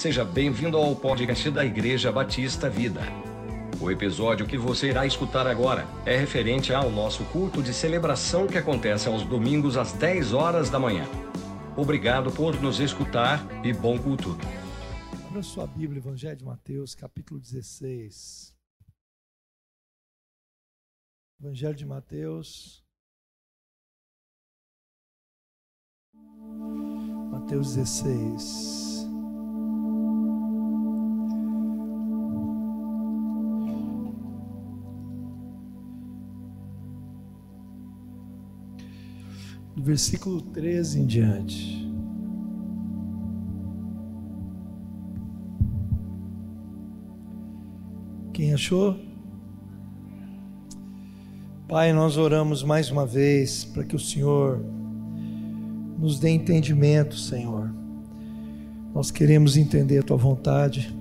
Seja bem-vindo ao podcast da Igreja Batista Vida. O episódio que você irá escutar agora é referente ao nosso culto de celebração que acontece aos domingos às 10 horas da manhã. Obrigado por nos escutar e bom culto. Abra sua Bíblia, Evangelho de Mateus, capítulo 16. Evangelho de Mateus. Mateus 16. Do versículo 13 em diante. Quem achou? Pai, nós oramos mais uma vez para que o Senhor nos dê entendimento, Senhor. Nós queremos entender a tua vontade,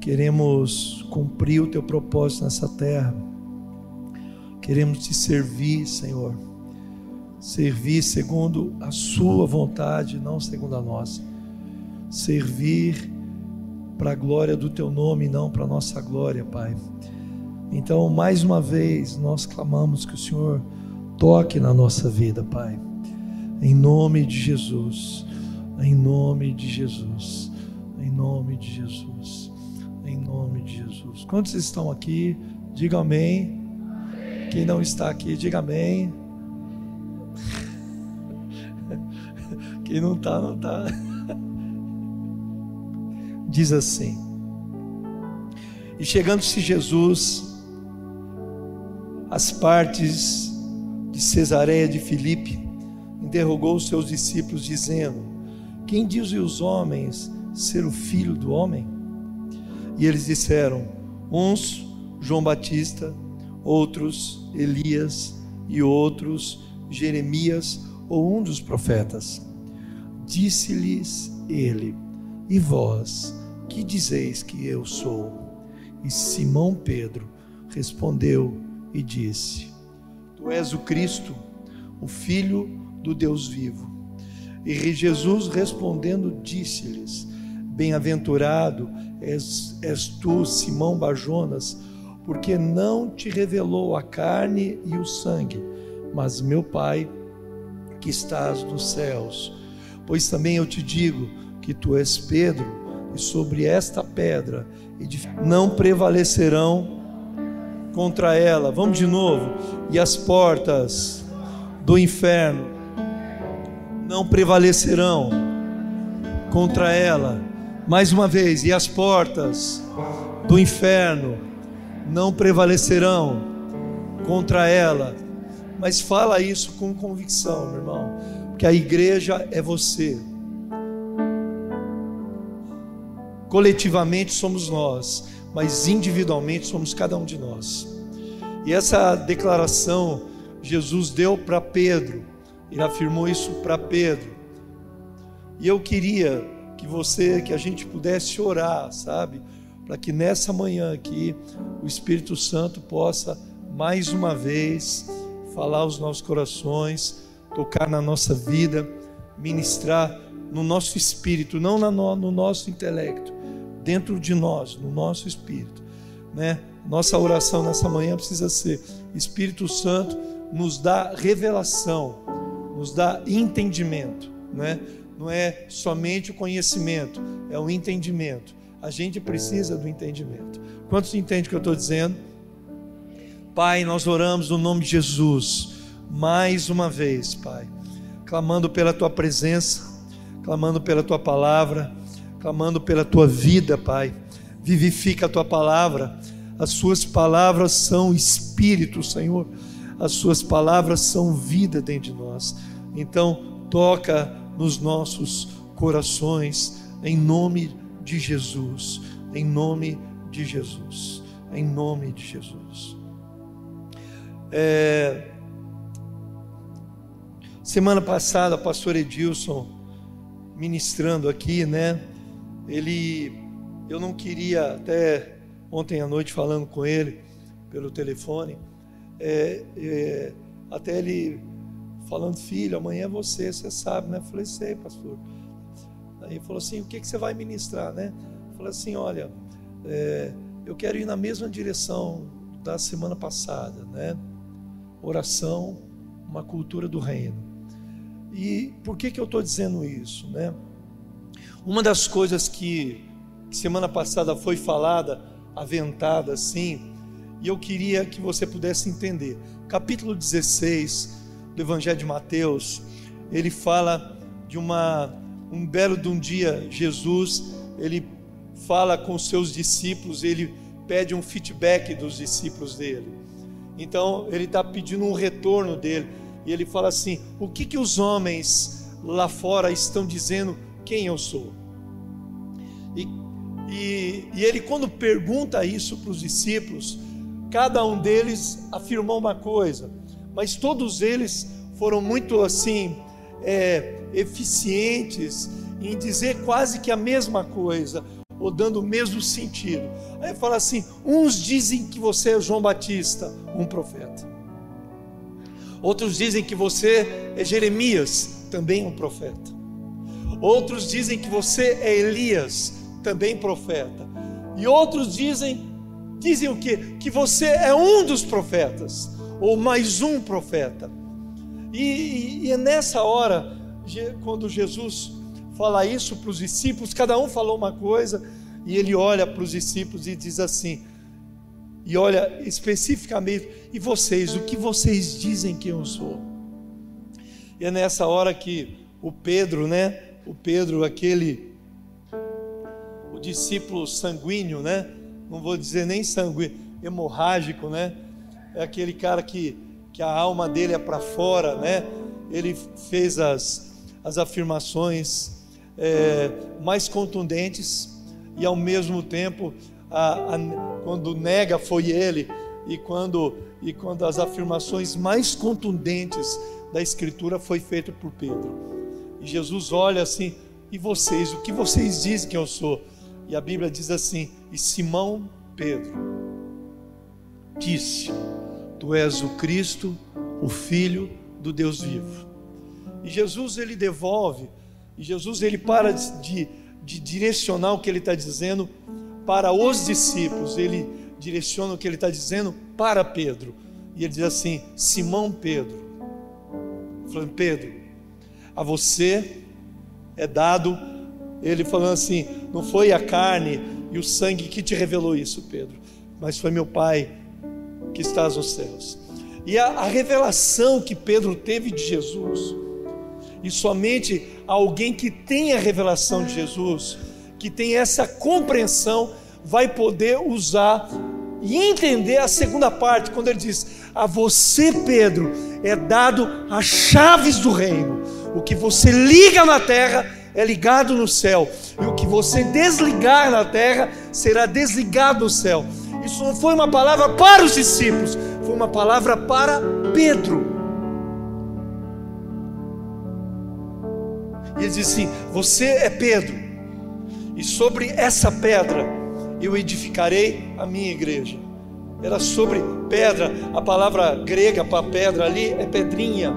queremos cumprir o teu propósito nessa terra, queremos te servir, Senhor servir segundo a Sua vontade, não segundo a nossa. Servir para a glória do Teu nome, não para a nossa glória, Pai. Então, mais uma vez, nós clamamos que o Senhor toque na nossa vida, Pai. Em nome de Jesus. Em nome de Jesus. Em nome de Jesus. Em nome de Jesus. Quantos estão aqui? Diga amém. Quem não está aqui, diga amém. Quem não está, não está. Diz assim: E chegando-se Jesus às partes de Cesareia de Filipe, interrogou os seus discípulos, dizendo: Quem dizem os homens ser o filho do homem? E eles disseram: Uns João Batista, outros Elias e outros Jeremias ou um dos profetas. Disse-lhes ele: E vós, que dizeis que eu sou? E Simão Pedro respondeu e disse: Tu és o Cristo, o Filho do Deus vivo. E Jesus respondendo disse-lhes: Bem-aventurado és, és tu, Simão Bajonas, porque não te revelou a carne e o sangue, mas meu Pai que estás nos céus. Pois também eu te digo que tu és Pedro, e sobre esta pedra não prevalecerão contra ela. Vamos de novo. E as portas do inferno não prevalecerão contra ela. Mais uma vez, e as portas do inferno não prevalecerão contra ela. Mas fala isso com convicção, meu irmão que a igreja é você. Coletivamente somos nós, mas individualmente somos cada um de nós. E essa declaração Jesus deu para Pedro, ele afirmou isso para Pedro. E eu queria que você, que a gente pudesse orar, sabe? Para que nessa manhã aqui o Espírito Santo possa mais uma vez falar aos nossos corações tocar na nossa vida, ministrar no nosso espírito, não no nosso intelecto, dentro de nós, no nosso espírito, né? Nossa oração nessa manhã precisa ser: Espírito Santo nos dá revelação, nos dá entendimento, né? Não é somente o conhecimento, é o entendimento. A gente precisa do entendimento. Quantos entendem o que eu estou dizendo? Pai, nós oramos no nome de Jesus mais uma vez, Pai, clamando pela tua presença, clamando pela tua palavra, clamando pela tua vida, Pai. Vivifica a tua palavra, as suas palavras são espírito, Senhor, as suas palavras são vida dentro de nós. Então, toca nos nossos corações, em nome de Jesus, em nome de Jesus, em nome de Jesus. É, Semana passada, o pastor Edilson ministrando aqui, né? Ele, eu não queria, até ontem à noite falando com ele pelo telefone, é, é, até ele falando, filho, amanhã é você, você sabe, né? Eu falei, sei, pastor. Aí ele falou assim: o que, que você vai ministrar, né? Eu falei assim: olha, é, eu quero ir na mesma direção da semana passada, né? Oração, uma cultura do reino. E por que, que eu estou dizendo isso, né? Uma das coisas que, que semana passada foi falada, aventada assim, e eu queria que você pudesse entender. Capítulo 16 do Evangelho de Mateus, ele fala de uma um belo de um dia Jesus, ele fala com seus discípulos, ele pede um feedback dos discípulos dele. Então ele está pedindo um retorno dele e ele fala assim: o que que os homens lá fora estão dizendo quem eu sou? E, e, e ele quando pergunta isso para os discípulos, cada um deles afirmou uma coisa, mas todos eles foram muito assim é, eficientes em dizer quase que a mesma coisa, ou dando o mesmo sentido. Aí fala assim: uns dizem que você é João Batista, um profeta. Outros dizem que você é Jeremias, também um profeta. Outros dizem que você é Elias, também profeta. E outros dizem dizem o quê? Que você é um dos profetas, ou mais um profeta. E, e, e é nessa hora, quando Jesus fala isso para os discípulos, cada um falou uma coisa, e ele olha para os discípulos e diz assim: e olha especificamente, e vocês, o que vocês dizem que eu sou? E é nessa hora que o Pedro, né? O Pedro, aquele, o discípulo sanguíneo, né? Não vou dizer nem sanguíneo, hemorrágico, né? É aquele cara que, que a alma dele é para fora, né? Ele fez as, as afirmações é, mais contundentes e ao mesmo tempo a, a, quando nega foi ele e quando e quando as afirmações mais contundentes da escritura foi feita por Pedro. E Jesus olha assim: "E vocês, o que vocês dizem que eu sou?" E a Bíblia diz assim: "E Simão Pedro disse: Tu és o Cristo, o filho do Deus vivo." E Jesus ele devolve, e Jesus ele para de, de direcionar o que ele está dizendo para os discípulos, ele direciona o que ele está dizendo para Pedro. E ele diz assim: Simão Pedro, falando, Pedro, a você é dado, ele falando assim: não foi a carne e o sangue que te revelou isso, Pedro, mas foi meu Pai que estás nos céus. E a, a revelação que Pedro teve de Jesus, e somente alguém que tem a revelação de Jesus, que tem essa compreensão, vai poder usar e entender a segunda parte, quando ele diz: A você, Pedro, é dado as chaves do reino. O que você liga na terra é ligado no céu, e o que você desligar na terra será desligado no céu. Isso não foi uma palavra para os discípulos, foi uma palavra para Pedro. E ele diz assim: Você é Pedro, e sobre essa pedra eu edificarei a minha igreja. Era sobre pedra, a palavra grega para pedra ali é pedrinha,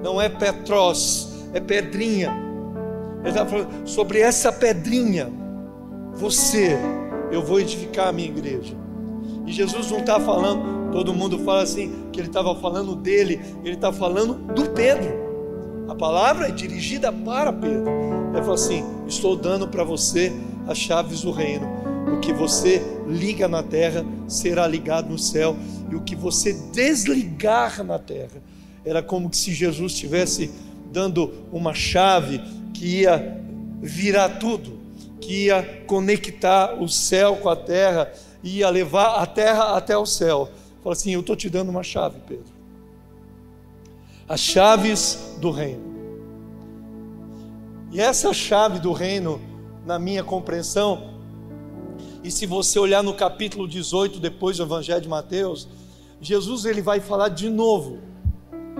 não é petros, é pedrinha. Ele está falando sobre essa pedrinha, você, eu vou edificar a minha igreja. E Jesus não está falando, todo mundo fala assim, que ele estava falando dele, ele está falando do Pedro. A palavra é dirigida para Pedro. Ele falou assim: Estou dando para você as chaves do reino o que você liga na terra será ligado no céu, e o que você desligar na terra era como se Jesus estivesse dando uma chave que ia virar tudo, que ia conectar o céu com a terra, ia levar a terra até o céu. Fala assim: Eu estou te dando uma chave, Pedro. As chaves do reino. E essa chave do reino, na minha compreensão, e se você olhar no capítulo 18, depois do Evangelho de Mateus, Jesus ele vai falar de novo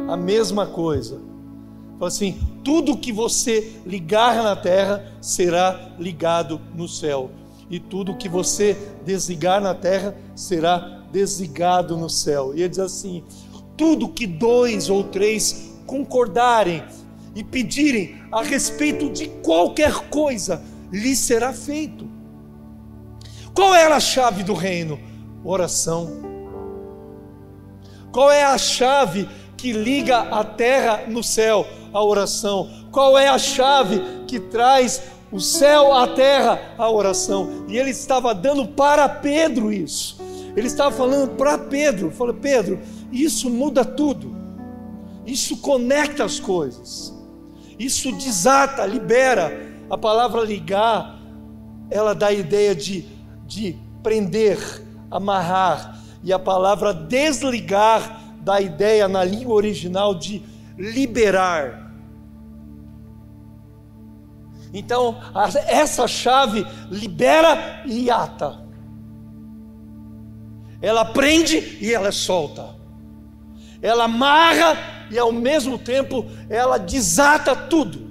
a mesma coisa. Fala assim: tudo que você ligar na terra será ligado no céu, e tudo que você desligar na terra será desligado no céu. E ele diz assim: tudo que dois ou três concordarem e pedirem a respeito de qualquer coisa, lhe será feito. Qual era a chave do reino? Oração. Qual é a chave que liga a terra no céu? A oração. Qual é a chave que traz o céu à terra? A oração. E ele estava dando para Pedro isso. Ele estava falando para Pedro, falou: Pedro, isso muda tudo. Isso conecta as coisas. Isso desata, libera. A palavra ligar, ela dá a ideia de, de prender, amarrar. E a palavra desligar dá a ideia na língua original de liberar. Então, essa chave libera e ata. Ela prende e ela solta. Ela amarra e ao mesmo tempo ela desata tudo.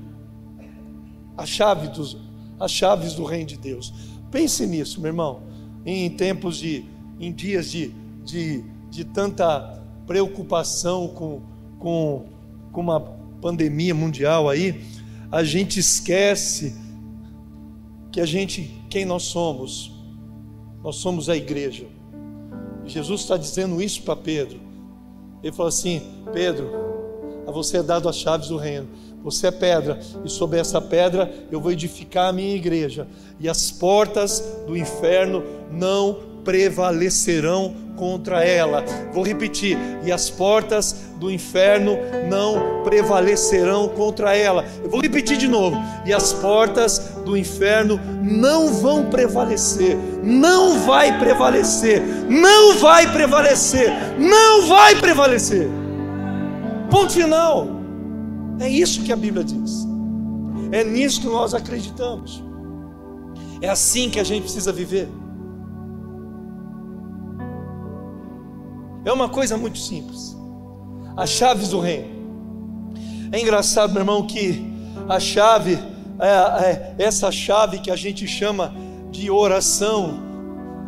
A chave dos, as chaves do reino de Deus. Pense nisso, meu irmão. Em tempos de, em dias de, de, de tanta preocupação com, com, com uma pandemia mundial aí, a gente esquece que a gente, quem nós somos? Nós somos a igreja. Jesus está dizendo isso para Pedro. Ele falou assim: Pedro, a você é dado as chaves do reino. Você é pedra, e sobre essa pedra eu vou edificar a minha igreja, e as portas do inferno não prevalecerão contra ela. Vou repetir: e as portas do inferno não prevalecerão contra ela. Eu vou repetir de novo: e as portas do inferno não vão prevalecer, não vai prevalecer, não vai prevalecer, não vai prevalecer. Ponto final. É isso que a Bíblia diz. É nisso que nós acreditamos. É assim que a gente precisa viver. É uma coisa muito simples. As chaves do reino. É engraçado, meu irmão, que a chave, é, é, essa chave que a gente chama de oração,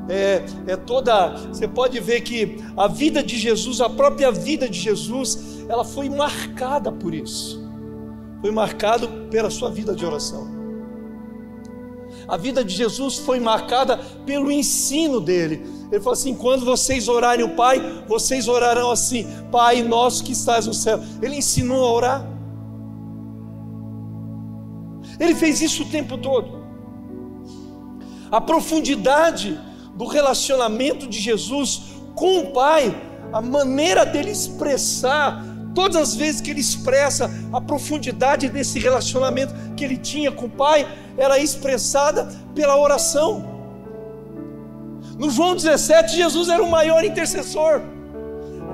é, é toda. Você pode ver que a vida de Jesus, a própria vida de Jesus, ela foi marcada por isso. Foi marcado pela sua vida de oração. A vida de Jesus foi marcada pelo ensino dele. Ele falou assim: quando vocês orarem o Pai, vocês orarão assim: Pai nosso que estás no céu. Ele ensinou a orar. Ele fez isso o tempo todo. A profundidade do relacionamento de Jesus com o Pai, a maneira dele expressar, todas as vezes que ele expressa a profundidade desse relacionamento que ele tinha com o Pai, era expressada pela oração. No João 17, Jesus era o maior intercessor.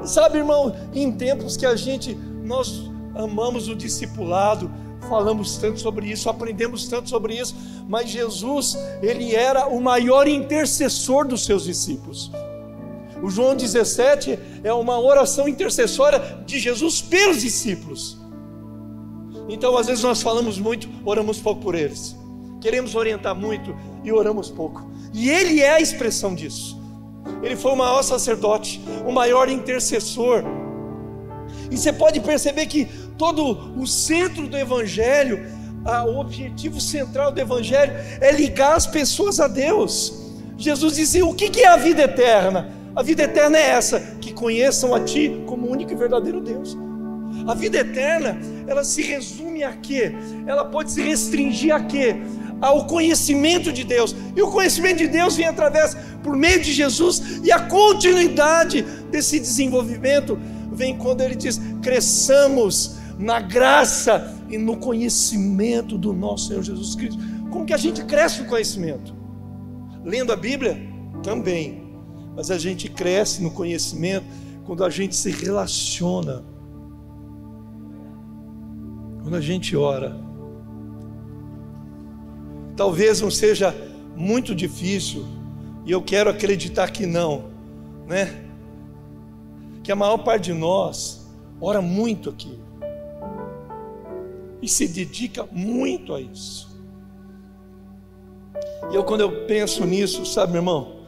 Sabe, irmão, em tempos que a gente nós amamos o discipulado, falamos tanto sobre isso, aprendemos tanto sobre isso, mas Jesus, ele era o maior intercessor dos seus discípulos. O João 17 é uma oração intercessória de Jesus pelos discípulos. Então, às vezes nós falamos muito, oramos pouco por eles. Queremos orientar muito e oramos pouco. E ele é a expressão disso. Ele foi o maior sacerdote, o maior intercessor. E você pode perceber que todo o centro do evangelho, o objetivo central do evangelho é ligar as pessoas a Deus. Jesus dizia: "O que é a vida eterna? A vida eterna é essa, que conheçam a ti como único e verdadeiro Deus." A vida eterna, ela se resume a quê? Ela pode se restringir a quê? Ao conhecimento de Deus. E o conhecimento de Deus vem através, por meio de Jesus, e a continuidade desse desenvolvimento vem quando ele diz: cresçamos na graça e no conhecimento do nosso Senhor Jesus Cristo. Como que a gente cresce no conhecimento? Lendo a Bíblia? Também. Mas a gente cresce no conhecimento quando a gente se relaciona. Quando a gente ora Talvez não seja muito difícil, e eu quero acreditar que não, né? Que a maior parte de nós ora muito aqui e se dedica muito a isso. E eu, quando eu penso nisso, sabe, meu irmão,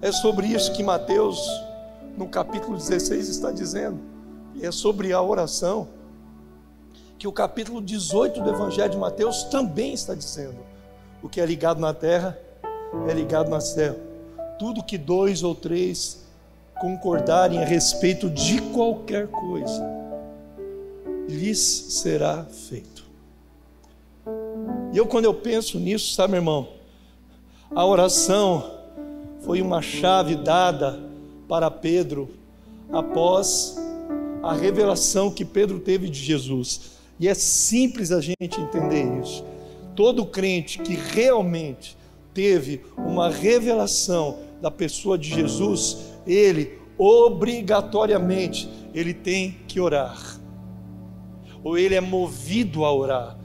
é sobre isso que Mateus, no capítulo 16, está dizendo, e é sobre a oração. Que o capítulo 18 do Evangelho de Mateus também está dizendo: o que é ligado na terra é ligado no céu. Tudo que dois ou três concordarem a respeito de qualquer coisa, lhes será feito. E eu, quando eu penso nisso, sabe, irmão, a oração foi uma chave dada para Pedro após a revelação que Pedro teve de Jesus. E é simples a gente entender isso. Todo crente que realmente teve uma revelação da pessoa de Jesus, ele obrigatoriamente ele tem que orar. Ou ele é movido a orar.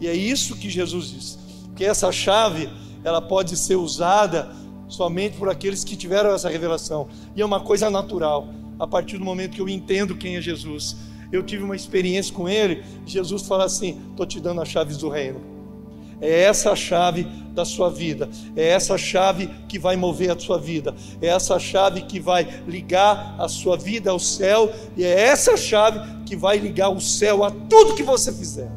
E é isso que Jesus diz. Que essa chave, ela pode ser usada somente por aqueles que tiveram essa revelação. E é uma coisa natural. A partir do momento que eu entendo quem é Jesus, eu tive uma experiência com ele. Jesus fala assim: estou te dando as chaves do reino. É essa a chave da sua vida, é essa chave que vai mover a sua vida, é essa chave que vai ligar a sua vida ao céu, e é essa chave que vai ligar o céu a tudo que você fizer.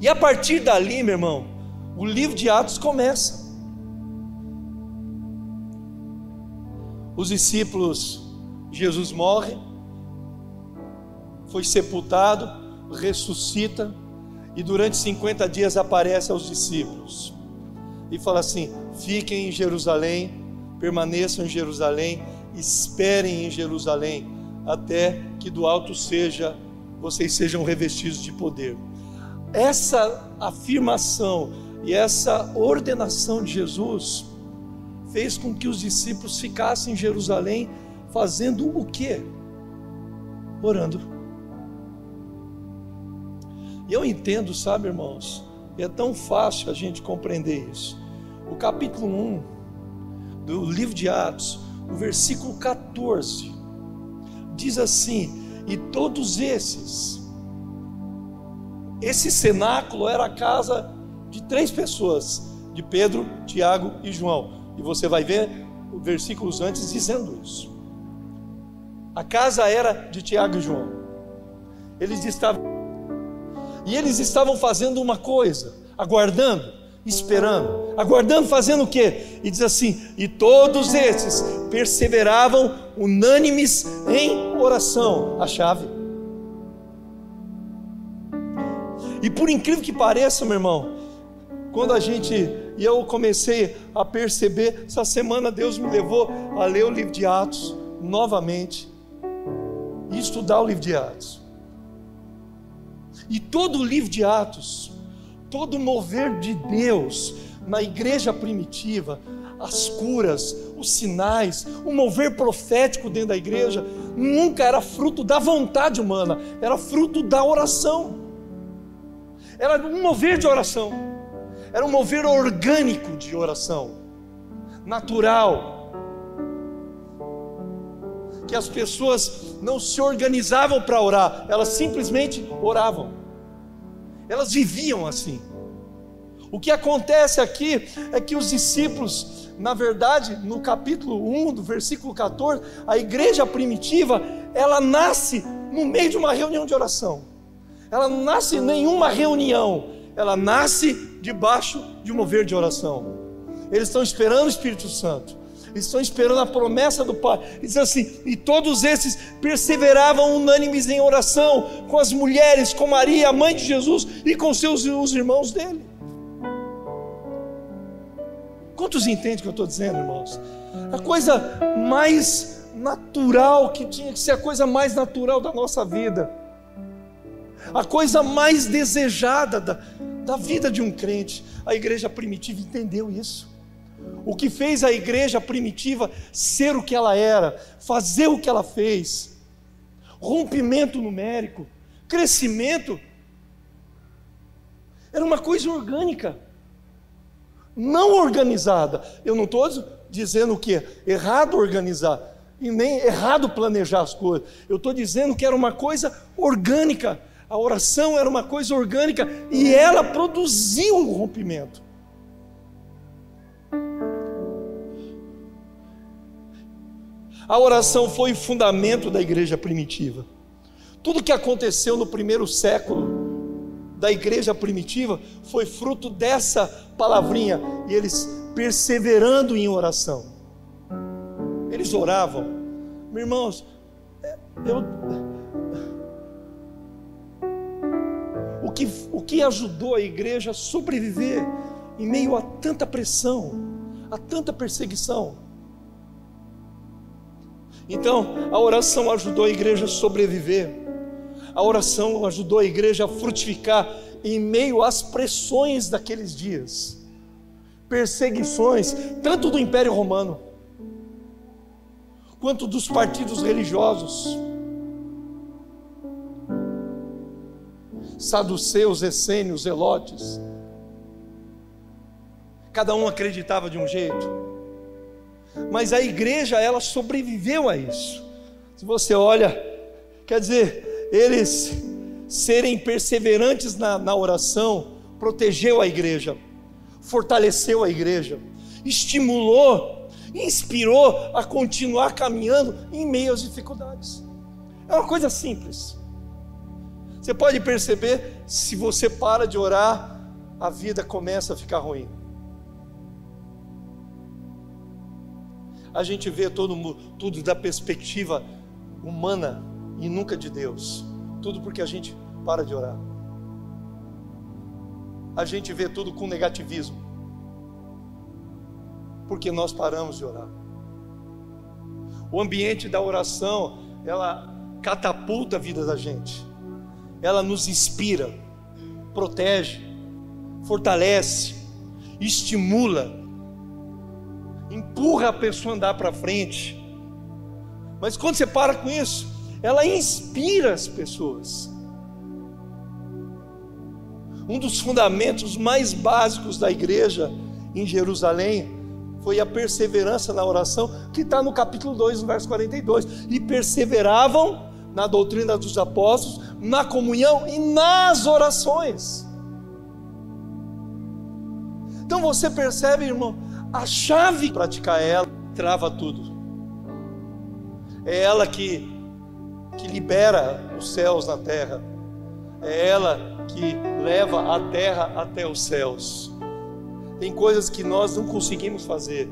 E a partir dali, meu irmão, o livro de Atos começa. Os discípulos, Jesus morre, foi sepultado, ressuscita e durante 50 dias aparece aos discípulos e fala assim: fiquem em Jerusalém, permaneçam em Jerusalém, esperem em Jerusalém, até que do alto seja vocês sejam revestidos de poder. Essa afirmação e essa ordenação de Jesus fez com que os discípulos ficassem em Jerusalém fazendo o quê? Orando. E eu entendo, sabe, irmãos, é tão fácil a gente compreender isso. O capítulo 1 do livro de Atos, o versículo 14, diz assim: E todos esses, esse cenáculo era a casa de três pessoas, de Pedro, Tiago e João. E você vai ver versículos antes dizendo isso. A casa era de Tiago e João. Eles estavam e eles estavam fazendo uma coisa, aguardando, esperando, aguardando, fazendo o quê? E diz assim: e todos esses perseveravam unânimes em oração, a chave. E por incrível que pareça, meu irmão, quando a gente e eu comecei a perceber, essa semana Deus me levou a ler o livro de Atos novamente e estudar o livro de Atos. E todo o livro de Atos, todo o mover de Deus na igreja primitiva, as curas, os sinais, o mover profético dentro da igreja, nunca era fruto da vontade humana, era fruto da oração. Era um mover de oração, era um mover orgânico de oração, natural. Que as pessoas não se organizavam para orar, elas simplesmente oravam elas viviam assim. O que acontece aqui é que os discípulos, na verdade, no capítulo 1, do versículo 14, a igreja primitiva, ela nasce no meio de uma reunião de oração. Ela não nasce em nenhuma reunião, ela nasce debaixo de um mover de oração. Eles estão esperando o Espírito Santo estão esperando a promessa do Pai. Diz assim: e todos esses perseveravam unânimes em oração com as mulheres, com Maria, a mãe de Jesus, e com seus os irmãos dele. Quantos entendem o que eu estou dizendo, irmãos? A coisa mais natural que tinha que ser a coisa mais natural da nossa vida, a coisa mais desejada da, da vida de um crente. A igreja primitiva entendeu isso. O que fez a igreja primitiva ser o que ela era, fazer o que ela fez, rompimento numérico, crescimento, era uma coisa orgânica, não organizada. Eu não estou dizendo que errado organizar e nem errado planejar as coisas. Eu estou dizendo que era uma coisa orgânica. A oração era uma coisa orgânica e ela produziu um rompimento. A oração foi o fundamento da igreja primitiva. Tudo que aconteceu no primeiro século da igreja primitiva foi fruto dessa palavrinha e eles perseverando em oração. Eles oravam. Meus irmãos, é, eu o que, o que ajudou a igreja a sobreviver em meio a tanta pressão, a tanta perseguição. Então, a oração ajudou a igreja a sobreviver, a oração ajudou a igreja a frutificar em meio às pressões daqueles dias, perseguições, tanto do Império Romano, quanto dos partidos religiosos. Saduceus, essênios, zelotes. Cada um acreditava de um jeito. Mas a igreja, ela sobreviveu a isso. Se você olha, quer dizer, eles serem perseverantes na, na oração, protegeu a igreja, fortaleceu a igreja, estimulou, inspirou a continuar caminhando em meio às dificuldades. É uma coisa simples. Você pode perceber, se você para de orar, a vida começa a ficar ruim. A gente vê todo, tudo da perspectiva humana e nunca de Deus. Tudo porque a gente para de orar. A gente vê tudo com negativismo. Porque nós paramos de orar. O ambiente da oração, ela catapulta a vida da gente ela nos inspira, protege, fortalece, estimula, empurra a pessoa a andar para frente. Mas quando você para com isso, ela inspira as pessoas. Um dos fundamentos mais básicos da igreja em Jerusalém foi a perseverança na oração, que está no capítulo 2, no verso 42. E perseveravam na doutrina dos apóstolos, na comunhão e nas orações. Então você percebe, irmão, a chave praticar ela trava tudo. É ela que, que libera os céus na terra. É ela que leva a terra até os céus. Tem coisas que nós não conseguimos fazer.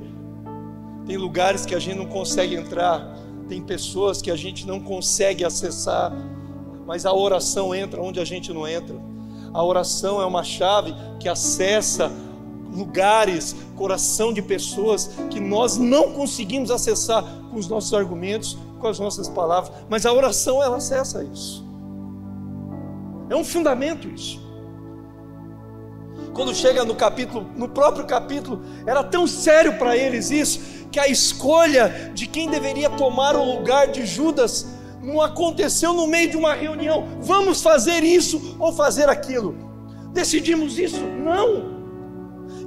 Tem lugares que a gente não consegue entrar tem pessoas que a gente não consegue acessar, mas a oração entra onde a gente não entra. A oração é uma chave que acessa lugares, coração de pessoas que nós não conseguimos acessar com os nossos argumentos, com as nossas palavras, mas a oração ela acessa isso. É um fundamento isso. Quando chega no capítulo, no próprio capítulo, era tão sério para eles isso, que a escolha de quem deveria tomar o lugar de Judas não aconteceu no meio de uma reunião. Vamos fazer isso ou fazer aquilo. Decidimos isso? Não.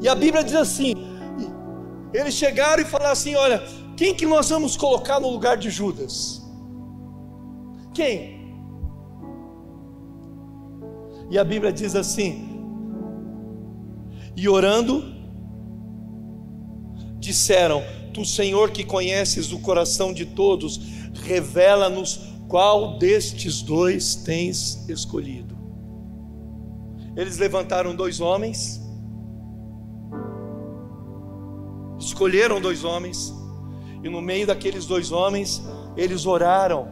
E a Bíblia diz assim: eles chegaram e falaram assim: olha, quem que nós vamos colocar no lugar de Judas? Quem? E a Bíblia diz assim: e orando, disseram: Tu, Senhor, que conheces o coração de todos, revela-nos qual destes dois tens escolhido. Eles levantaram dois homens, escolheram dois homens, e no meio daqueles dois homens, eles oraram.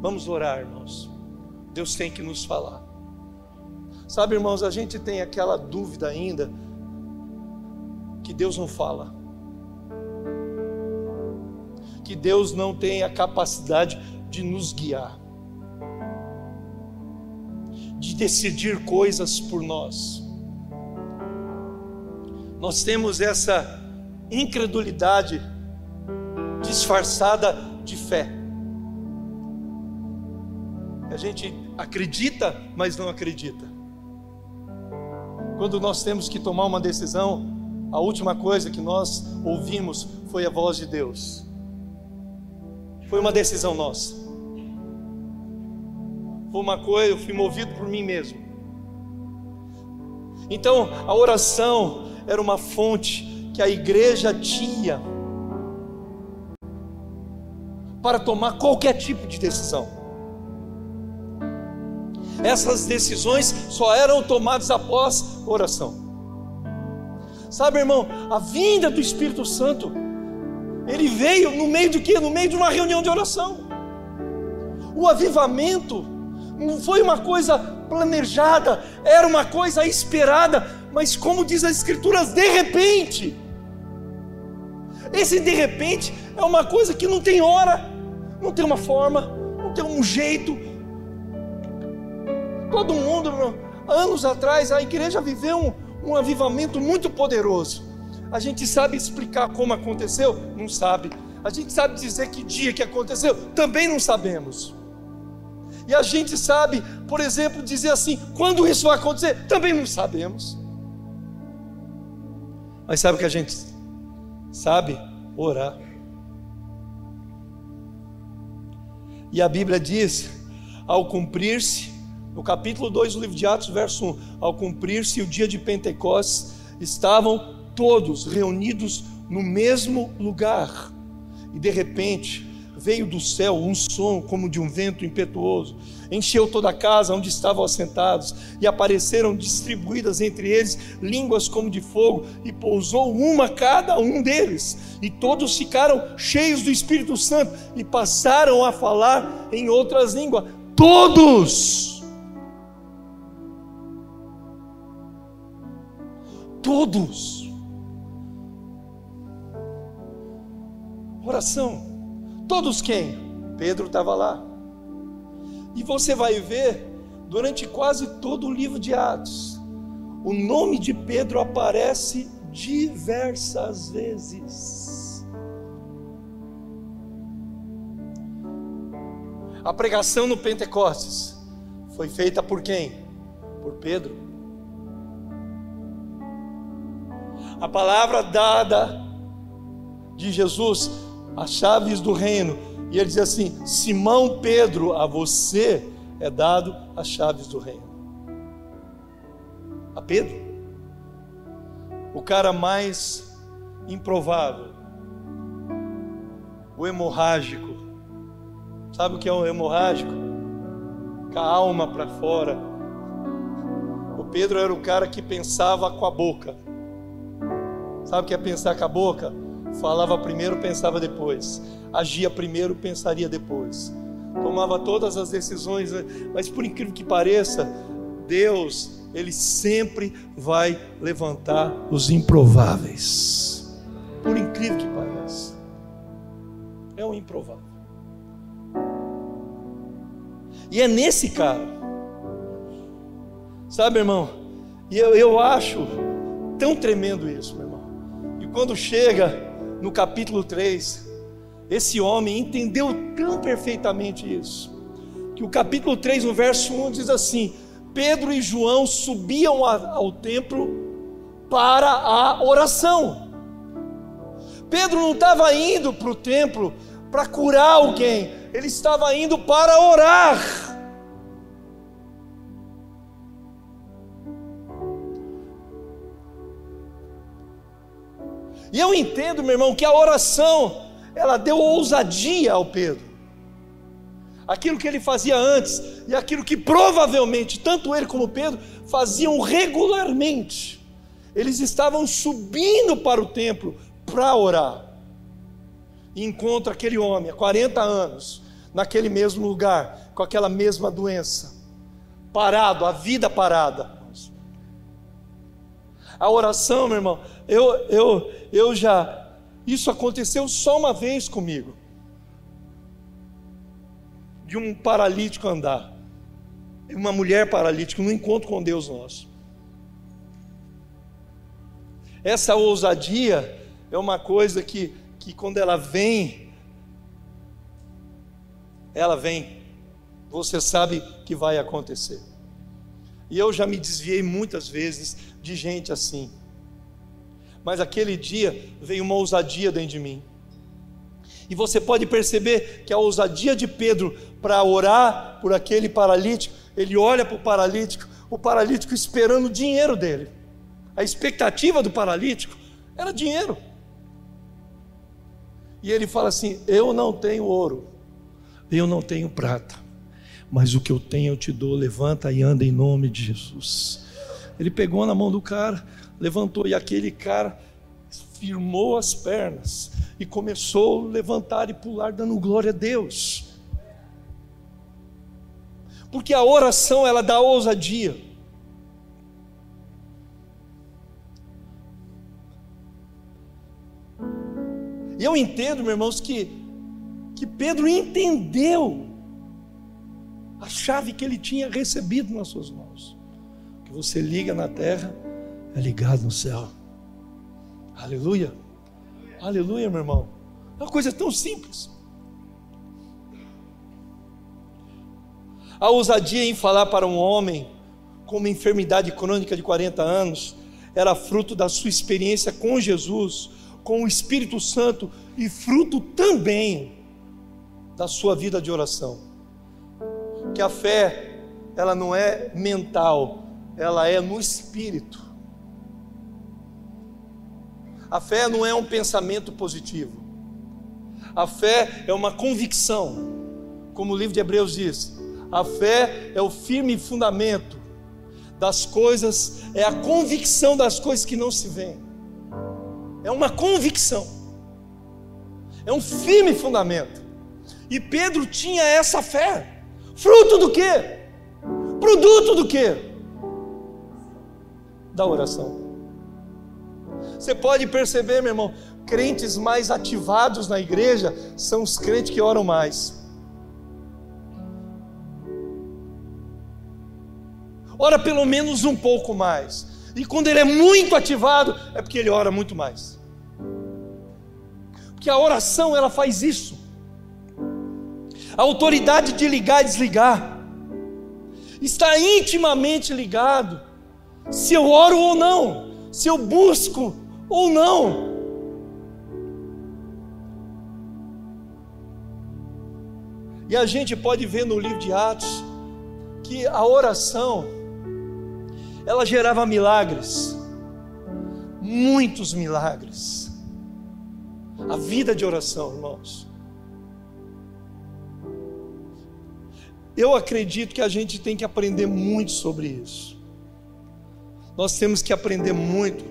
Vamos orar, irmãos. Deus tem que nos falar. Sabe, irmãos, a gente tem aquela dúvida ainda que Deus não fala, que Deus não tem a capacidade de nos guiar, de decidir coisas por nós. Nós temos essa incredulidade disfarçada de fé. A gente acredita, mas não acredita. Quando nós temos que tomar uma decisão, a última coisa que nós ouvimos foi a voz de Deus. Foi uma decisão nossa. Foi uma coisa, eu fui movido por mim mesmo. Então, a oração era uma fonte que a igreja tinha para tomar qualquer tipo de decisão. Essas decisões só eram tomadas após oração. Sabe, irmão, a vinda do Espírito Santo, ele veio no meio de quê? No meio de uma reunião de oração. O avivamento não foi uma coisa planejada, era uma coisa esperada, mas como diz as Escrituras, de repente. Esse de repente é uma coisa que não tem hora, não tem uma forma, não tem um jeito. Todo mundo, anos atrás, a igreja viveu um, um avivamento muito poderoso. A gente sabe explicar como aconteceu? Não sabe. A gente sabe dizer que dia que aconteceu? Também não sabemos. E a gente sabe, por exemplo, dizer assim, quando isso vai acontecer? Também não sabemos. Mas sabe o que a gente sabe? Orar. E a Bíblia diz: ao cumprir-se, no capítulo 2 do livro de Atos, verso 1, ao cumprir-se o dia de Pentecostes, estavam todos reunidos no mesmo lugar. E de repente, veio do céu um som como de um vento impetuoso, encheu toda a casa onde estavam assentados, e apareceram distribuídas entre eles línguas como de fogo, e pousou uma cada um deles, e todos ficaram cheios do Espírito Santo e passaram a falar em outras línguas. Todos! Todos! Oração Todos quem? Pedro estava lá. E você vai ver, durante quase todo o livro de Atos, o nome de Pedro aparece diversas vezes. A pregação no Pentecostes foi feita por quem? Por Pedro. A palavra dada de Jesus as chaves do reino. E ele diz assim: Simão Pedro, a você é dado as chaves do reino. A Pedro, o cara mais improvável, o hemorrágico. Sabe o que é o hemorrágico? Com a alma para fora. O Pedro era o cara que pensava com a boca. Sabe o que é pensar com a boca? Falava primeiro, pensava depois. Agia primeiro, pensaria depois. Tomava todas as decisões, mas por incrível que pareça, Deus, Ele sempre vai levantar os improváveis. Por incrível que pareça, é um improvável. E é nesse cara, sabe, irmão? E eu, eu acho tão tremendo isso, meu irmão. E quando chega no capítulo 3, esse homem entendeu tão perfeitamente isso, que o capítulo 3, no verso 1, diz assim: Pedro e João subiam ao templo para a oração. Pedro não estava indo para o templo para curar alguém, ele estava indo para orar. E eu entendo, meu irmão, que a oração, ela deu ousadia ao Pedro. Aquilo que ele fazia antes e aquilo que provavelmente tanto ele como Pedro faziam regularmente. Eles estavam subindo para o templo para orar. E encontra aquele homem há 40 anos, naquele mesmo lugar, com aquela mesma doença, parado, a vida parada. A oração, meu irmão, eu, eu, eu já. Isso aconteceu só uma vez comigo. De um paralítico andar. Uma mulher paralítica, no encontro com Deus nosso. Essa ousadia é uma coisa que, que quando ela vem, ela vem, você sabe que vai acontecer. E eu já me desviei muitas vezes de gente assim mas aquele dia veio uma ousadia dentro de mim. E você pode perceber que a ousadia de Pedro para orar por aquele paralítico, ele olha para o paralítico, o paralítico esperando o dinheiro dele. A expectativa do paralítico era dinheiro. E ele fala assim: Eu não tenho ouro, eu não tenho prata, mas o que eu tenho eu te dou. Levanta e anda em nome de Jesus. Ele pegou na mão do cara, levantou, e aquele cara firmou as pernas e começou a levantar e pular, dando glória a Deus. Porque a oração ela dá ousadia. E eu entendo, meus irmãos, que, que Pedro entendeu a chave que ele tinha recebido nas suas mãos. Que você liga na terra, é ligado no céu. Aleluia. Aleluia, meu irmão. É uma coisa tão simples. A ousadia em falar para um homem com uma enfermidade crônica de 40 anos era fruto da sua experiência com Jesus, com o Espírito Santo e fruto também da sua vida de oração. Que a fé, ela não é mental, ela é no espírito. A fé não é um pensamento positivo. A fé é uma convicção. Como o livro de Hebreus diz, a fé é o firme fundamento das coisas, é a convicção das coisas que não se veem é uma convicção, é um firme fundamento. E Pedro tinha essa fé, fruto do que? Produto do que? Da oração. Você pode perceber, meu irmão, crentes mais ativados na igreja são os crentes que oram mais. Ora pelo menos um pouco mais. E quando ele é muito ativado, é porque ele ora muito mais. Porque a oração ela faz isso. A autoridade de ligar e desligar está intimamente ligado se eu oro ou não, se eu busco ou não. E a gente pode ver no livro de Atos que a oração ela gerava milagres, muitos milagres. A vida de oração, irmãos. Eu acredito que a gente tem que aprender muito sobre isso. Nós temos que aprender muito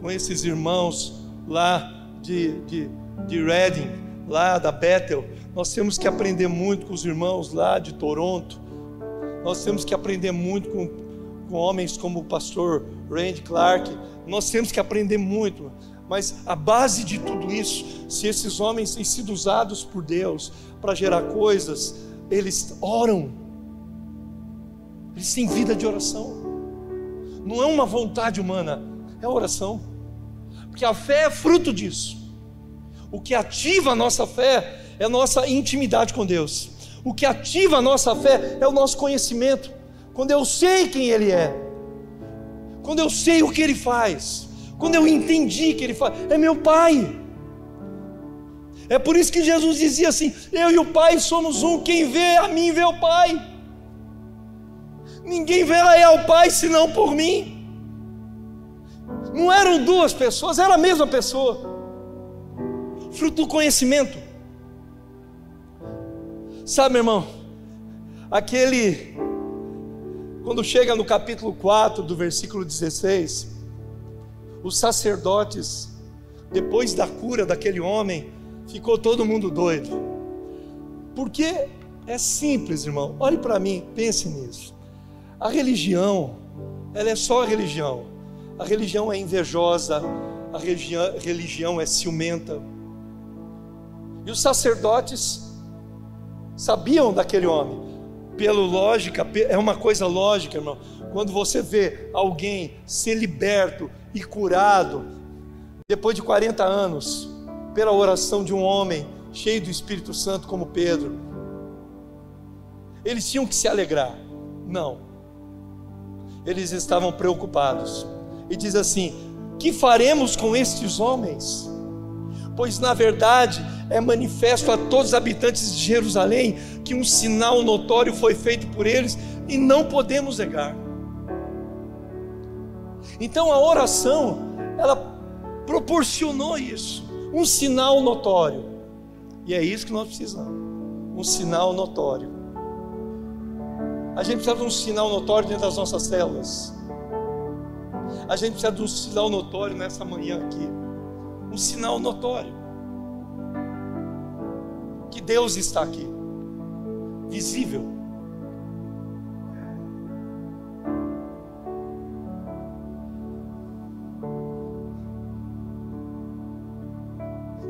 com esses irmãos lá de, de, de Reading, lá da Bethel. Nós temos que aprender muito com os irmãos lá de Toronto. Nós temos que aprender muito com com homens como o pastor Randy Clark. Nós temos que aprender muito, mas a base de tudo isso, se esses homens têm sido usados por Deus para gerar coisas, eles oram, eles têm vida de oração. Não é uma vontade humana, é oração, porque a fé é fruto disso. O que ativa a nossa fé é a nossa intimidade com Deus. O que ativa a nossa fé é o nosso conhecimento quando eu sei quem Ele é, quando eu sei o que Ele faz, quando eu entendi que Ele faz, é meu Pai. É por isso que Jesus dizia assim: Eu e o Pai somos um, quem vê a mim vê o Pai. Ninguém verá ao Pai senão por mim. Não eram duas pessoas, era a mesma pessoa. Fruto do conhecimento. Sabe, meu irmão, aquele quando chega no capítulo 4, do versículo 16, os sacerdotes, depois da cura daquele homem, ficou todo mundo doido. Porque é simples, irmão. Olhe para mim, pense nisso. A religião, ela é só a religião. A religião é invejosa, a religião, religião é ciumenta. E os sacerdotes sabiam daquele homem, pela lógica, é uma coisa lógica, irmão. Quando você vê alguém ser liberto e curado, depois de 40 anos, pela oração de um homem cheio do Espírito Santo como Pedro, eles tinham que se alegrar. Não. Eles estavam preocupados. E diz assim: Que faremos com estes homens? Pois na verdade é manifesto a todos os habitantes de Jerusalém que um sinal notório foi feito por eles e não podemos negar. Então a oração, ela proporcionou isso, um sinal notório. E é isso que nós precisamos: um sinal notório. A gente precisa de um sinal notório dentro das nossas células. A gente precisa de um sinal notório nessa manhã aqui. Um sinal notório. Que Deus está aqui. Visível.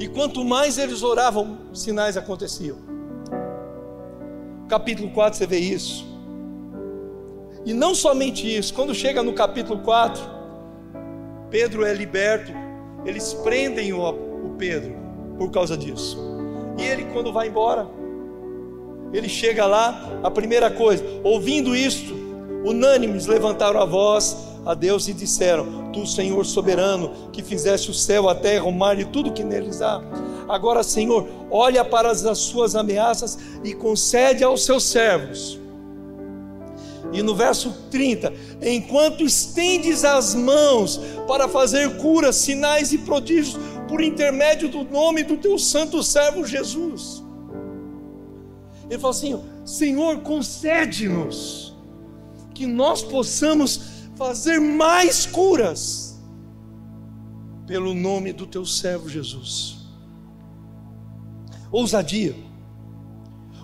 E quanto mais eles oravam, sinais aconteciam. Capítulo 4 você vê isso. E não somente isso, quando chega no capítulo 4, Pedro é liberto, eles prendem o, o Pedro por causa disso. E ele, quando vai embora, ele chega lá, a primeira coisa, ouvindo isto, unânimes levantaram a voz a Deus e disseram: Tu, Senhor soberano, que fizeste o céu, a terra, o mar e tudo que neles há. Agora, Senhor, olha para as suas ameaças e concede aos seus servos. E no verso 30, enquanto estendes as mãos para fazer curas, sinais e prodígios por intermédio do nome do teu santo servo Jesus. Ele falou assim: Senhor, concede-nos que nós possamos fazer mais curas pelo nome do teu servo Jesus. Ousadia.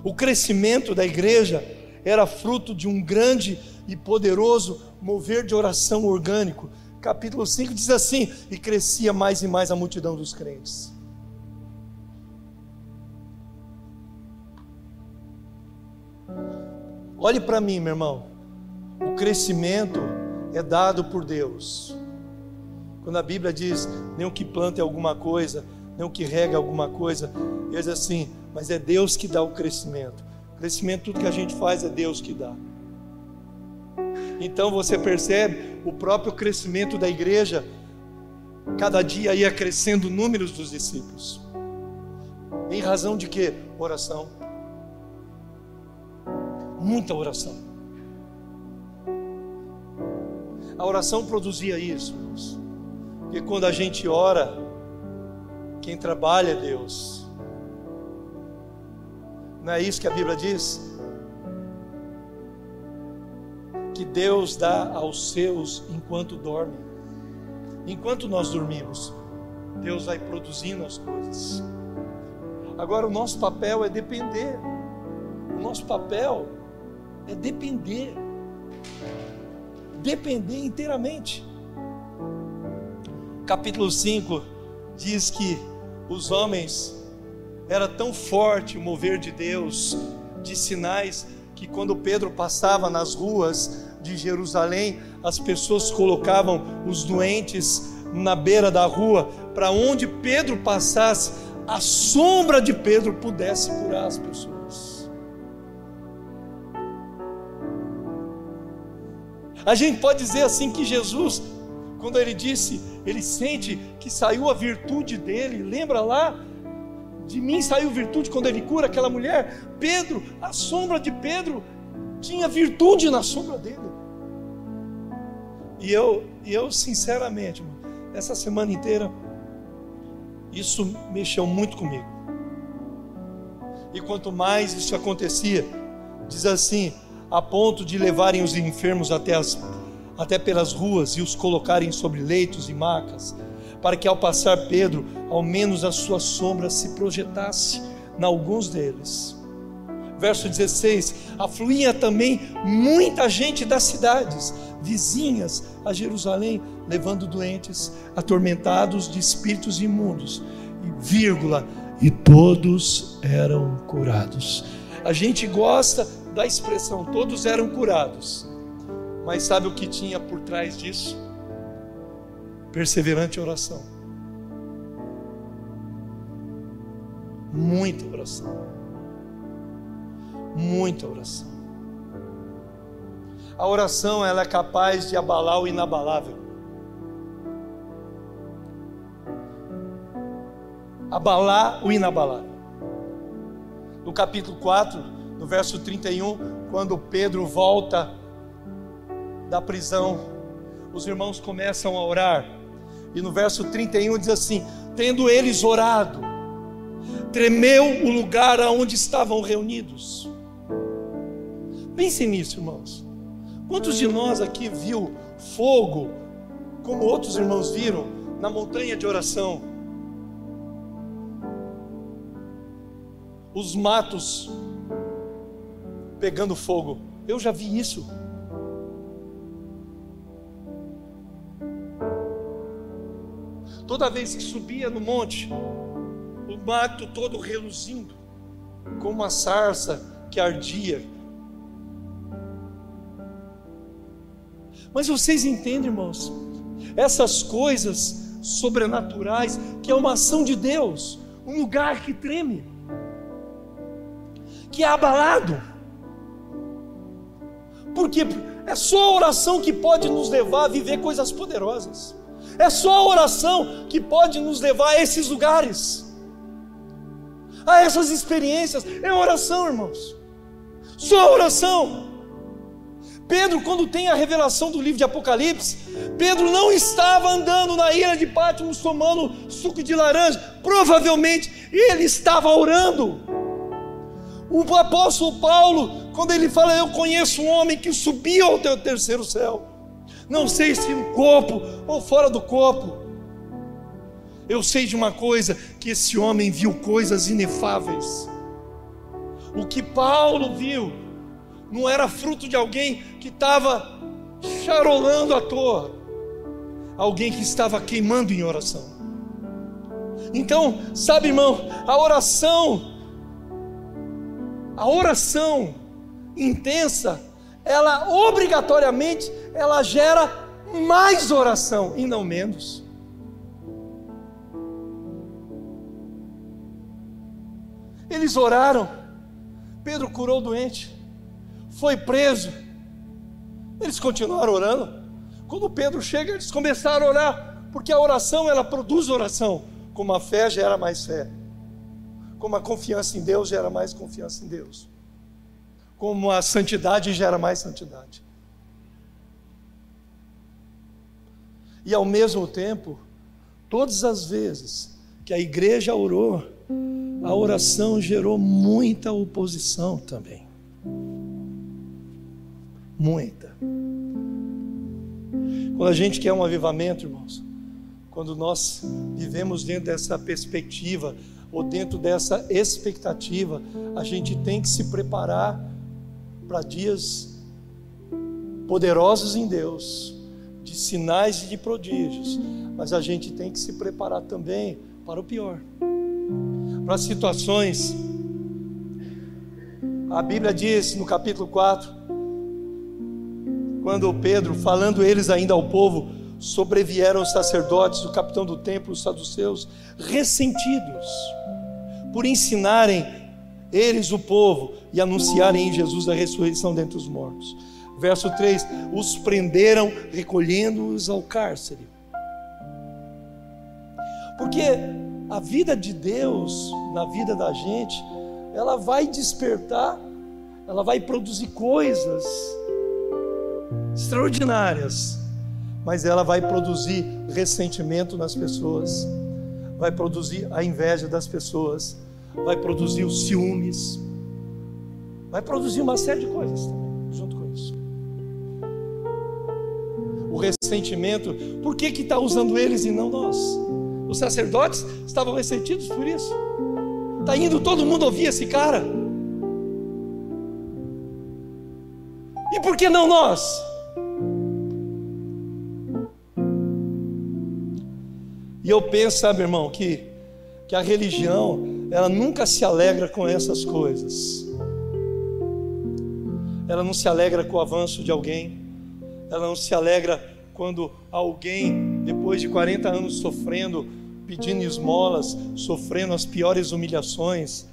O crescimento da igreja era fruto de um grande e poderoso mover de oração orgânico. Capítulo 5 diz assim: E crescia mais e mais a multidão dos crentes. Olhe para mim, meu irmão. O crescimento é dado por Deus. Quando a Bíblia diz, nem o que planta é alguma coisa, nem o que rega é alguma coisa, ele diz assim, mas é Deus que dá o crescimento. Crescimento, tudo que a gente faz é Deus que dá. Então você percebe o próprio crescimento da igreja, cada dia ia crescendo o número dos discípulos. Em razão de quê? Oração. Muita oração. A oração produzia isso, irmãos. Porque quando a gente ora, quem trabalha é Deus. Não é isso que a Bíblia diz? Que Deus dá aos seus enquanto dorme. Enquanto nós dormimos, Deus vai produzindo as coisas. Agora o nosso papel é depender. O nosso papel é depender depender inteiramente. Capítulo 5 diz que os homens era tão forte o mover de Deus, de sinais, que quando Pedro passava nas ruas de Jerusalém, as pessoas colocavam os doentes na beira da rua, para onde Pedro passasse, a sombra de Pedro pudesse curar as pessoas. A gente pode dizer assim que Jesus, quando ele disse, ele sente que saiu a virtude dele, lembra lá? De mim saiu virtude quando ele cura aquela mulher. Pedro, a sombra de Pedro, tinha virtude na sombra dele. E eu, e eu sinceramente, essa semana inteira, isso mexeu muito comigo. E quanto mais isso acontecia, diz assim: a ponto de levarem os enfermos até, as, até pelas ruas e os colocarem sobre leitos e macas, para que ao passar Pedro, ao menos a sua sombra se projetasse em alguns deles. Verso 16: afluía também muita gente das cidades vizinhas a Jerusalém, levando doentes, atormentados de espíritos imundos, e vírgula, e todos eram curados. A gente gosta da expressão todos eram curados. Mas sabe o que tinha por trás disso? Perseverante oração. Muita oração. Muita oração. A oração ela é capaz de abalar o inabalável. Abalar o inabalável. No capítulo 4, no verso 31, quando Pedro volta da prisão, os irmãos começam a orar. E no verso 31 diz assim: Tendo eles orado, tremeu o lugar aonde estavam reunidos. Pense nisso, irmãos. Quantos de nós aqui viu fogo, como outros irmãos viram, na montanha de oração? Os matos pegando fogo. Eu já vi isso. Toda vez que subia no monte, o mato todo reluzindo, como uma sarça que ardia. Mas vocês entendem, irmãos, essas coisas sobrenaturais, que é uma ação de Deus, um lugar que treme, que é abalado. Porque é só a oração que pode nos levar a viver coisas poderosas. É só a oração que pode nos levar a esses lugares, a essas experiências. É oração, irmãos. Só a oração. Pedro, quando tem a revelação do livro de Apocalipse, Pedro não estava andando na ilha de Patmos tomando suco de laranja, provavelmente ele estava orando. O apóstolo Paulo, quando ele fala, Eu conheço um homem que subiu ao teu terceiro céu, não sei se no corpo ou fora do corpo, eu sei de uma coisa: que esse homem viu coisas inefáveis. O que Paulo viu não era fruto de alguém que estava charolando à toa, alguém que estava queimando em oração. Então, sabe, irmão, a oração a oração intensa, ela obrigatoriamente ela gera mais oração e não menos. Eles oraram. Pedro curou o doente. Foi preso. Eles continuaram orando. Quando Pedro chega, eles começaram a orar, porque a oração ela produz oração. Como a fé gera mais fé. Como a confiança em Deus gera mais confiança em Deus. Como a santidade gera mais santidade. E ao mesmo tempo, todas as vezes que a igreja orou, a oração gerou muita oposição também. Muita. Quando a gente quer um avivamento, irmãos, quando nós vivemos dentro dessa perspectiva ou dentro dessa expectativa, a gente tem que se preparar para dias poderosos em Deus, de sinais e de prodígios, mas a gente tem que se preparar também para o pior, para situações. A Bíblia diz no capítulo 4, quando Pedro, falando eles ainda ao povo, sobrevieram os sacerdotes, o capitão do templo, os saduceus, ressentidos por ensinarem eles o povo e anunciarem em Jesus a ressurreição dentre os mortos. Verso 3: os prenderam, recolhendo-os ao cárcere. Porque a vida de Deus na vida da gente, ela vai despertar, ela vai produzir coisas extraordinárias, mas ela vai produzir ressentimento nas pessoas vai produzir a inveja das pessoas, vai produzir os ciúmes, vai produzir uma série de coisas também, O ressentimento, por que está usando eles e não nós? Os sacerdotes estavam ressentidos por isso. Está indo todo mundo ouvir esse cara. E por que não nós? E eu penso, sabe, irmão, que, que a religião, ela nunca se alegra com essas coisas. Ela não se alegra com o avanço de alguém. Ela não se alegra quando alguém, depois de 40 anos sofrendo, pedindo esmolas, sofrendo as piores humilhações,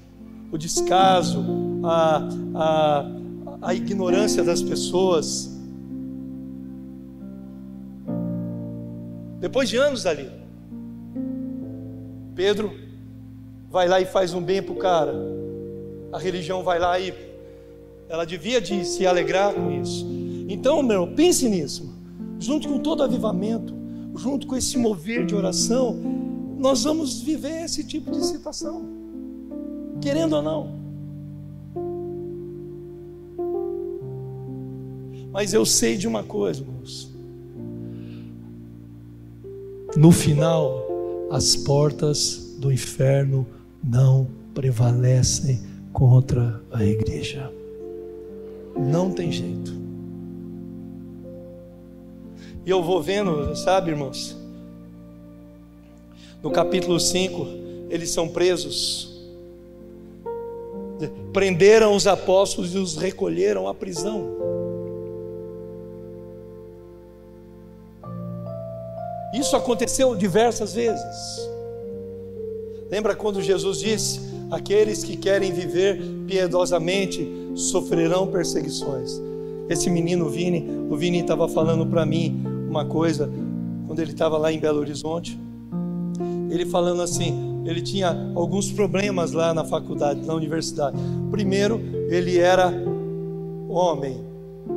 o descaso, a, a, a ignorância das pessoas. Depois de anos ali, Pedro vai lá e faz um bem para o cara. A religião vai lá e ela devia de se alegrar com isso. Então, meu, pense nisso. Junto com todo avivamento, junto com esse mover de oração, nós vamos viver esse tipo de situação. querendo ou não. Mas eu sei de uma coisa, irmãos. No final, as portas do inferno não prevalecem contra a igreja. Não tem jeito. E eu vou vendo, sabe, irmãos? No capítulo 5, eles são presos. Prenderam os apóstolos e os recolheram à prisão. Isso aconteceu diversas vezes. Lembra quando Jesus disse: Aqueles que querem viver piedosamente sofrerão perseguições. Esse menino Vini, o Vini estava falando para mim uma coisa quando ele estava lá em Belo Horizonte. Ele falando assim, ele tinha alguns problemas lá na faculdade, na universidade. Primeiro, ele era homem,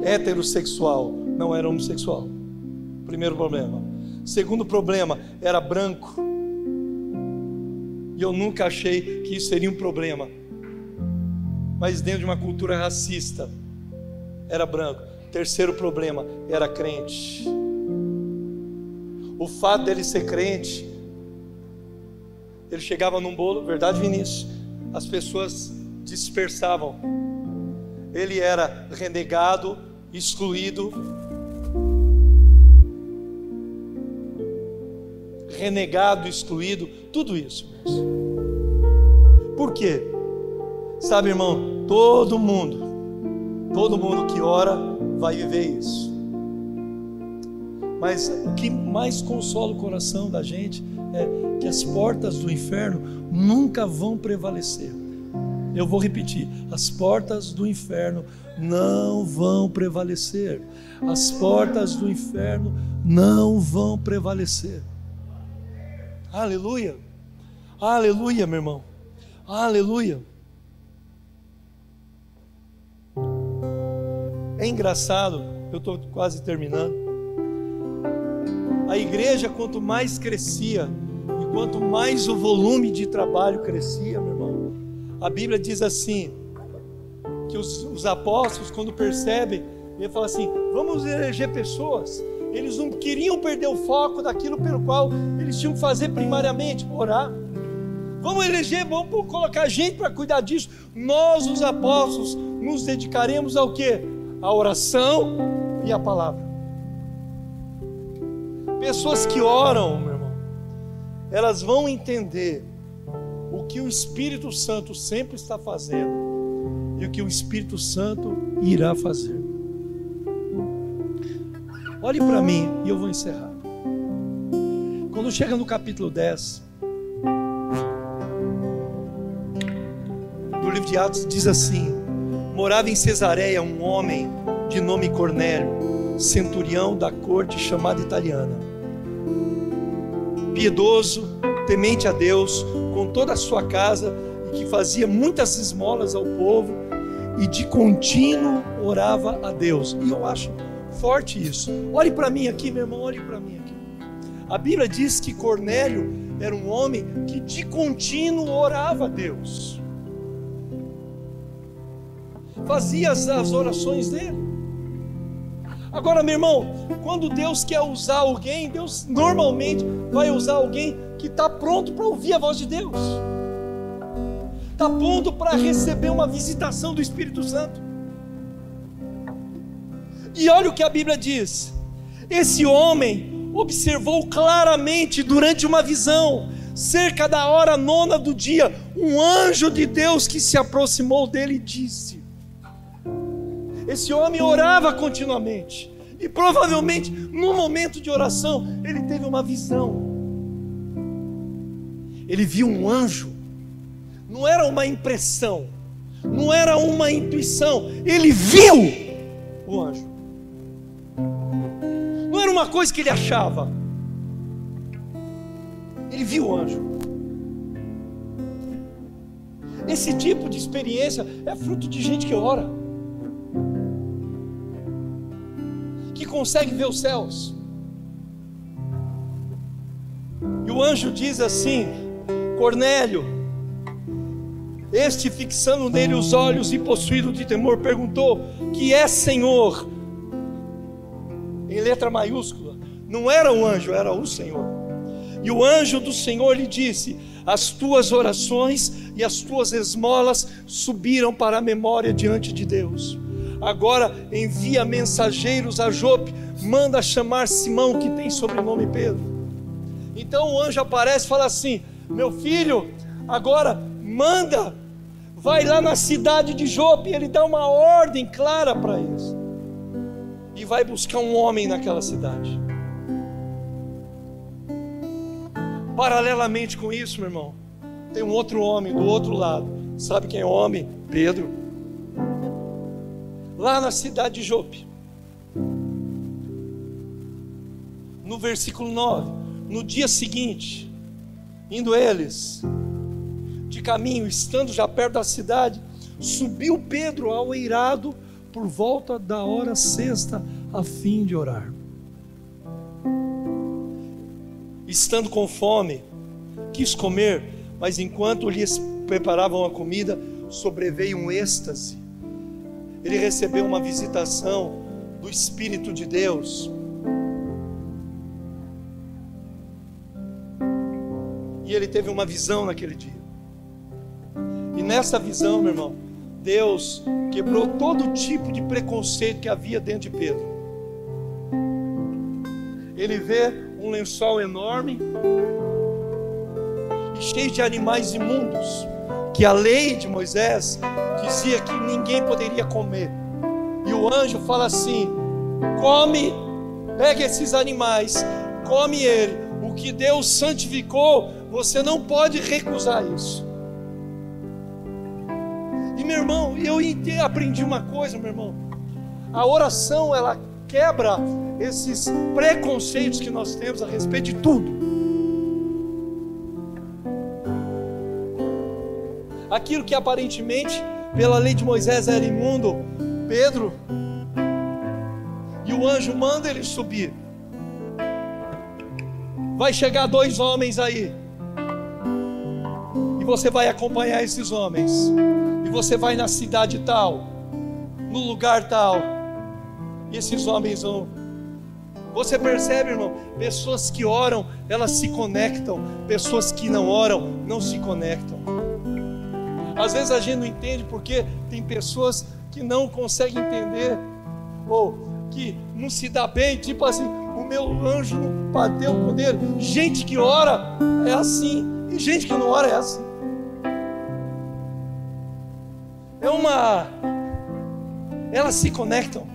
heterossexual, não era homossexual. Primeiro problema. Segundo problema, era branco. E eu nunca achei que isso seria um problema. Mas dentro de uma cultura racista, era branco. Terceiro problema, era crente. O fato dele ser crente, ele chegava num bolo, verdade, Vinícius? As pessoas dispersavam. Ele era renegado, excluído, renegado, excluído, tudo isso. Por quê? Sabe, irmão, todo mundo, todo mundo que ora vai viver isso. Mas o que mais consola o coração da gente é que as portas do inferno nunca vão prevalecer. Eu vou repetir: as portas do inferno não vão prevalecer. As portas do inferno não vão prevalecer. Aleluia. Aleluia, meu irmão. Aleluia. É engraçado, eu estou quase terminando. A igreja, quanto mais crescia, e quanto mais o volume de trabalho crescia, meu irmão, a Bíblia diz assim: que os, os apóstolos, quando percebem, ele fala assim: vamos eleger pessoas eles não queriam perder o foco daquilo pelo qual eles tinham que fazer primariamente, orar. Vamos eleger, vamos colocar gente para cuidar disso. Nós, os apóstolos, nos dedicaremos ao que? A oração e a palavra. Pessoas que oram, meu irmão, elas vão entender o que o Espírito Santo sempre está fazendo e o que o Espírito Santo irá fazer. Olhe para mim e eu vou encerrar. Quando chega no capítulo 10 do livro de Atos, diz assim: Morava em Cesareia um homem de nome Cornélio, centurião da corte chamada italiana. Piedoso, temente a Deus, com toda a sua casa, e que fazia muitas esmolas ao povo, e de contínuo orava a Deus. E eu acho forte isso. Olhe para mim aqui, meu irmão, olhe para mim aqui. A Bíblia diz que Cornélio era um homem que de contínuo orava a Deus. Fazia as orações dele. Agora, meu irmão, quando Deus quer usar alguém, Deus normalmente vai usar alguém que está pronto para ouvir a voz de Deus, está pronto para receber uma visitação do Espírito Santo. E olha o que a Bíblia diz: esse homem observou claramente durante uma visão, cerca da hora nona do dia, um anjo de Deus que se aproximou dele e disse: Esse homem orava continuamente, e provavelmente no momento de oração ele teve uma visão. Ele viu um anjo, não era uma impressão, não era uma intuição, ele viu o anjo era uma coisa que ele achava. Ele viu o anjo. Esse tipo de experiência é fruto de gente que ora, consegue ver os céus. E o anjo diz assim: Cornélio, Este, fixando nele os olhos e possuído de temor, perguntou: Que é Senhor? Em letra maiúscula. Não era o anjo, era o Senhor. E o anjo do Senhor lhe disse: As tuas orações e as tuas esmolas subiram para a memória diante de Deus. Agora envia mensageiros a Jope, manda chamar Simão, que tem sobrenome Pedro. Então o anjo aparece e fala assim: Meu filho, agora manda, vai lá na cidade de Jope. Ele dá uma ordem clara para eles, e vai buscar um homem naquela cidade. Paralelamente com isso, meu irmão, tem um outro homem do outro lado. Sabe quem é o homem? Pedro. Lá na cidade de Jope. No versículo 9. No dia seguinte, indo eles de caminho, estando já perto da cidade, subiu Pedro ao eirado por volta da hora sexta, a fim de orar. estando com fome, quis comer, mas enquanto lhes preparavam a comida, sobreveio um êxtase. Ele recebeu uma visitação do Espírito de Deus. E ele teve uma visão naquele dia. E nessa visão, meu irmão, Deus quebrou todo tipo de preconceito que havia dentro de Pedro. Ele vê um lençol enorme e cheio de animais imundos, que a lei de Moisés dizia que ninguém poderia comer. E o anjo fala assim: come, pega esses animais, come ele. O que Deus santificou, você não pode recusar isso. E meu irmão, eu aprendi uma coisa, meu irmão. A oração ela quebra esses preconceitos que nós temos a respeito de tudo. Aquilo que aparentemente, pela lei de Moisés, era imundo, Pedro, e o anjo manda ele subir. Vai chegar dois homens aí, e você vai acompanhar esses homens, e você vai na cidade tal, no lugar tal, e esses homens vão você percebe, irmão? Pessoas que oram, elas se conectam. Pessoas que não oram, não se conectam. Às vezes a gente não entende porque tem pessoas que não conseguem entender, ou que não se dá bem, tipo assim, o meu anjo bateu com ele. Gente que ora é assim, e gente que não ora é assim. É uma. Elas se conectam.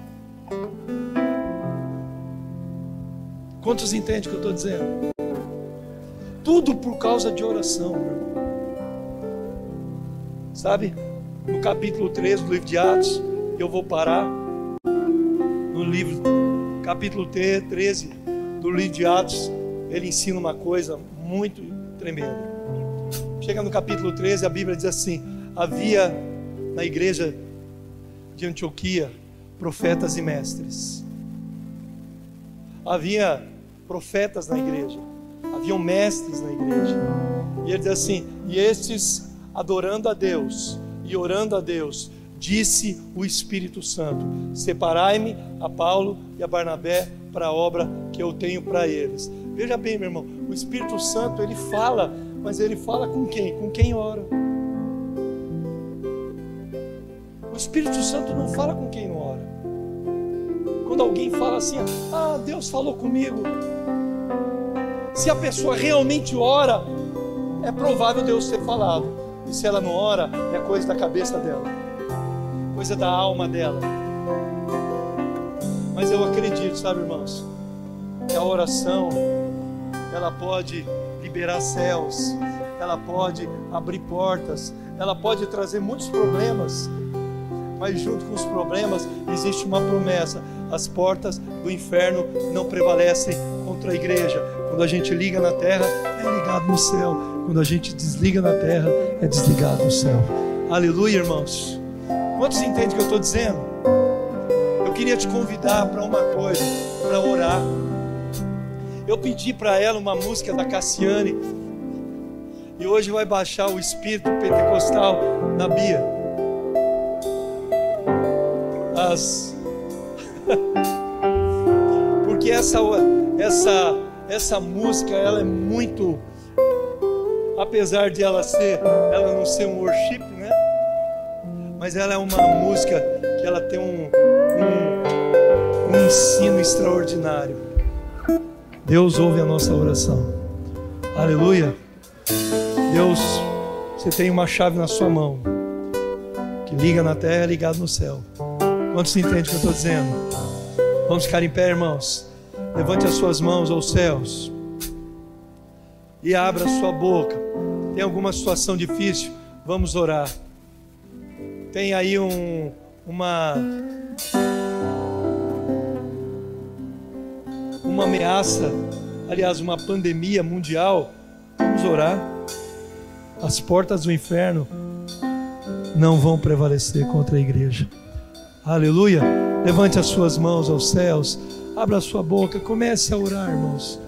Quantos entendem o que eu estou dizendo? Tudo por causa de oração, meu irmão. Sabe? No capítulo 13 do livro de Atos, eu vou parar. No livro, capítulo 13 do livro de Atos, ele ensina uma coisa muito tremenda. Chega no capítulo 13, a Bíblia diz assim: Havia na igreja de Antioquia profetas e mestres. Havia profetas na igreja, haviam mestres na igreja. E ele diz assim: E estes adorando a Deus e orando a Deus, disse o Espírito Santo: Separai-me a Paulo e a Barnabé para a obra que eu tenho para eles. Veja bem, meu irmão, o Espírito Santo ele fala, mas ele fala com quem? Com quem ora. O Espírito Santo não fala com quem ora. Quando alguém fala assim, ah, Deus falou comigo. Se a pessoa realmente ora, é provável Deus ter falado. E se ela não ora, é coisa da cabeça dela, coisa da alma dela. Mas eu acredito, sabe, irmãos, que a oração ela pode liberar céus, ela pode abrir portas, ela pode trazer muitos problemas, mas junto com os problemas existe uma promessa: as portas do inferno não prevalecem contra a igreja. Quando a gente liga na terra, é ligado no céu. Quando a gente desliga na terra, é desligado no céu. Aleluia, irmãos. Quantos entendem o que eu estou dizendo? Eu queria te convidar para uma coisa, para orar. Eu pedi para ela uma música da Cassiane. E hoje vai baixar o espírito pentecostal na Bia. As Porque essa essa essa música ela é muito apesar de ela ser ela não ser um worship, né? Mas ela é uma música que ela tem um, um, um ensino extraordinário. Deus ouve a nossa oração. Aleluia. Deus, você tem uma chave na sua mão que liga na terra ligado no céu. Quantos entendem o que eu estou dizendo? Vamos ficar em pé, irmãos. Levante as suas mãos aos céus e abra sua boca. Tem alguma situação difícil? Vamos orar. Tem aí um, uma uma ameaça, aliás, uma pandemia mundial. Vamos orar. As portas do inferno não vão prevalecer contra a igreja. Aleluia. Levante as suas mãos aos céus. Abra a sua boca. Comece a orar, irmãos.